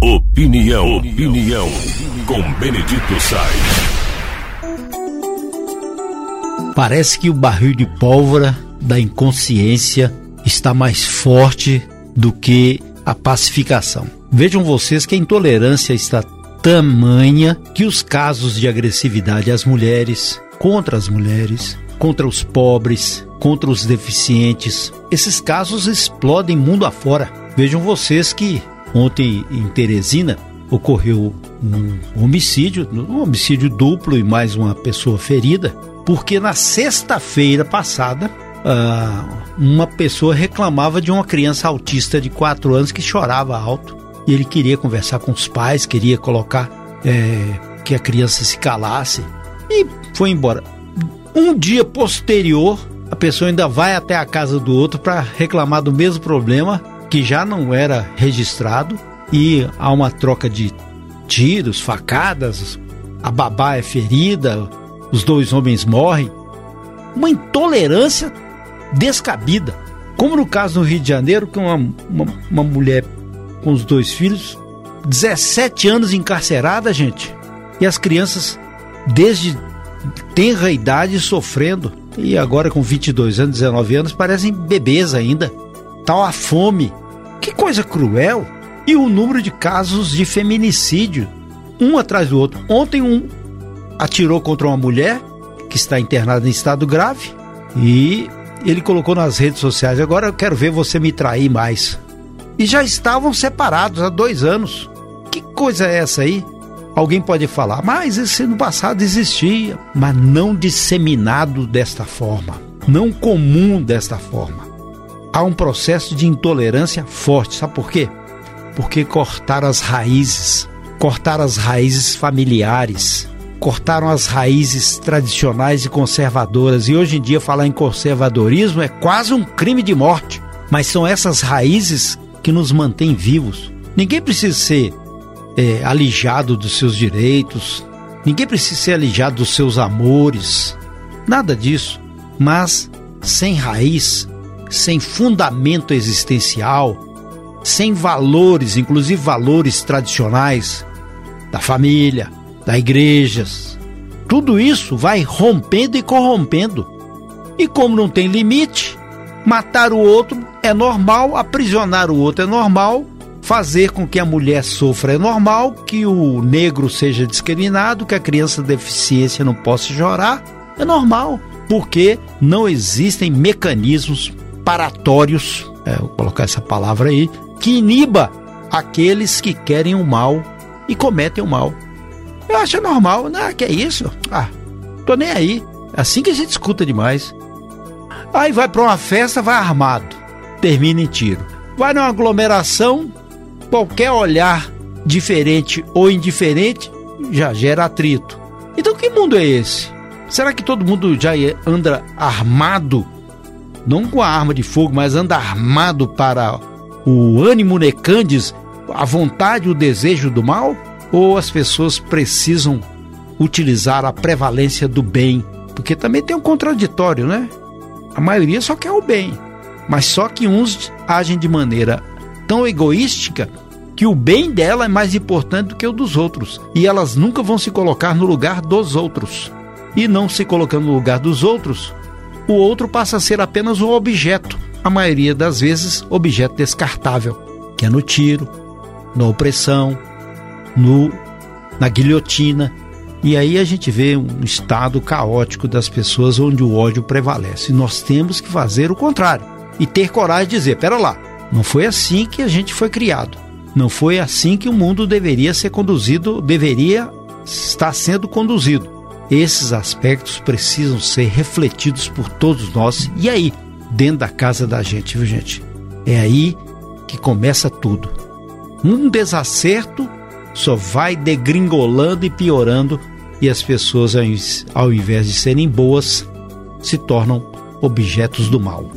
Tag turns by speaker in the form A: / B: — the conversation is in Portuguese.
A: Opinião, opinião, com Benedito Sainz.
B: Parece que o barril de pólvora da inconsciência está mais forte do que a pacificação. Vejam vocês que a intolerância está tamanha que os casos de agressividade às mulheres, contra as mulheres, contra os pobres, contra os deficientes, esses casos explodem mundo afora. Vejam vocês que ontem em Teresina ocorreu um homicídio, um homicídio duplo e mais uma pessoa ferida porque na sexta-feira passada uh, uma pessoa reclamava de uma criança autista de 4 anos que chorava alto e ele queria conversar com os pais, queria colocar é, que a criança se calasse e foi embora. Um dia posterior, a pessoa ainda vai até a casa do outro para reclamar do mesmo problema que já não era registrado e há uma troca de tiros, facadas, a babá é ferida, os dois homens morrem. Uma intolerância descabida. Como no caso no Rio de Janeiro, que uma, uma, uma mulher com os dois filhos, 17 anos encarcerada, gente. E as crianças, desde tenra idade, sofrendo. E agora com 22 anos, 19 anos, parecem bebês ainda. Tal a fome. Que coisa cruel. E o número de casos de feminicídio, um atrás do outro. Ontem um atirou contra uma mulher que está internada em estado grave e ele colocou nas redes sociais: agora eu quero ver você me trair mais. E já estavam separados há dois anos. Que coisa é essa aí? Alguém pode falar, mas isso no passado existia, mas não disseminado desta forma, não comum desta forma. Há um processo de intolerância forte, sabe por quê? Porque cortaram as raízes, cortaram as raízes familiares, cortaram as raízes tradicionais e conservadoras. E hoje em dia falar em conservadorismo é quase um crime de morte. Mas são essas raízes que nos mantêm vivos. Ninguém precisa ser é, alijado dos seus direitos, ninguém precisa ser alijado dos seus amores, nada disso. Mas sem raiz, sem fundamento existencial, sem valores, inclusive valores tradicionais da família, da igrejas. Tudo isso vai rompendo e corrompendo. E como não tem limite, matar o outro é normal, aprisionar o outro é normal, fazer com que a mulher sofra é normal, que o negro seja discriminado, que a criança de deficiência não possa chorar, é normal, porque não existem mecanismos paratórios, é, vou colocar essa palavra aí, que iniba aqueles que querem o mal e cometem o mal. Eu acho normal, né? Que é isso? Ah, tô nem aí. É assim que a gente escuta demais. Aí vai para uma festa, vai armado, termina em tiro. Vai numa aglomeração, qualquer olhar diferente ou indiferente já gera atrito. Então que mundo é esse? Será que todo mundo já anda armado? Não com a arma de fogo, mas anda armado para o ânimo necandes, a vontade, o desejo do mal? ou as pessoas precisam utilizar a prevalência do bem? Porque também tem um contraditório, né? A maioria só quer o bem, mas só que uns agem de maneira tão egoística que o bem dela é mais importante do que o dos outros, e elas nunca vão se colocar no lugar dos outros. E não se colocando no lugar dos outros, o outro passa a ser apenas um objeto, a maioria das vezes objeto descartável, que é no tiro, na opressão, no, na guilhotina. E aí a gente vê um estado caótico das pessoas onde o ódio prevalece. Nós temos que fazer o contrário e ter coragem de dizer: pera lá, não foi assim que a gente foi criado. Não foi assim que o mundo deveria ser conduzido, deveria estar sendo conduzido. Esses aspectos precisam ser refletidos por todos nós. E aí, dentro da casa da gente, viu, gente? É aí que começa tudo. Um desacerto só vai degringolando e piorando e as pessoas, ao invés de serem boas, se tornam objetos do mal.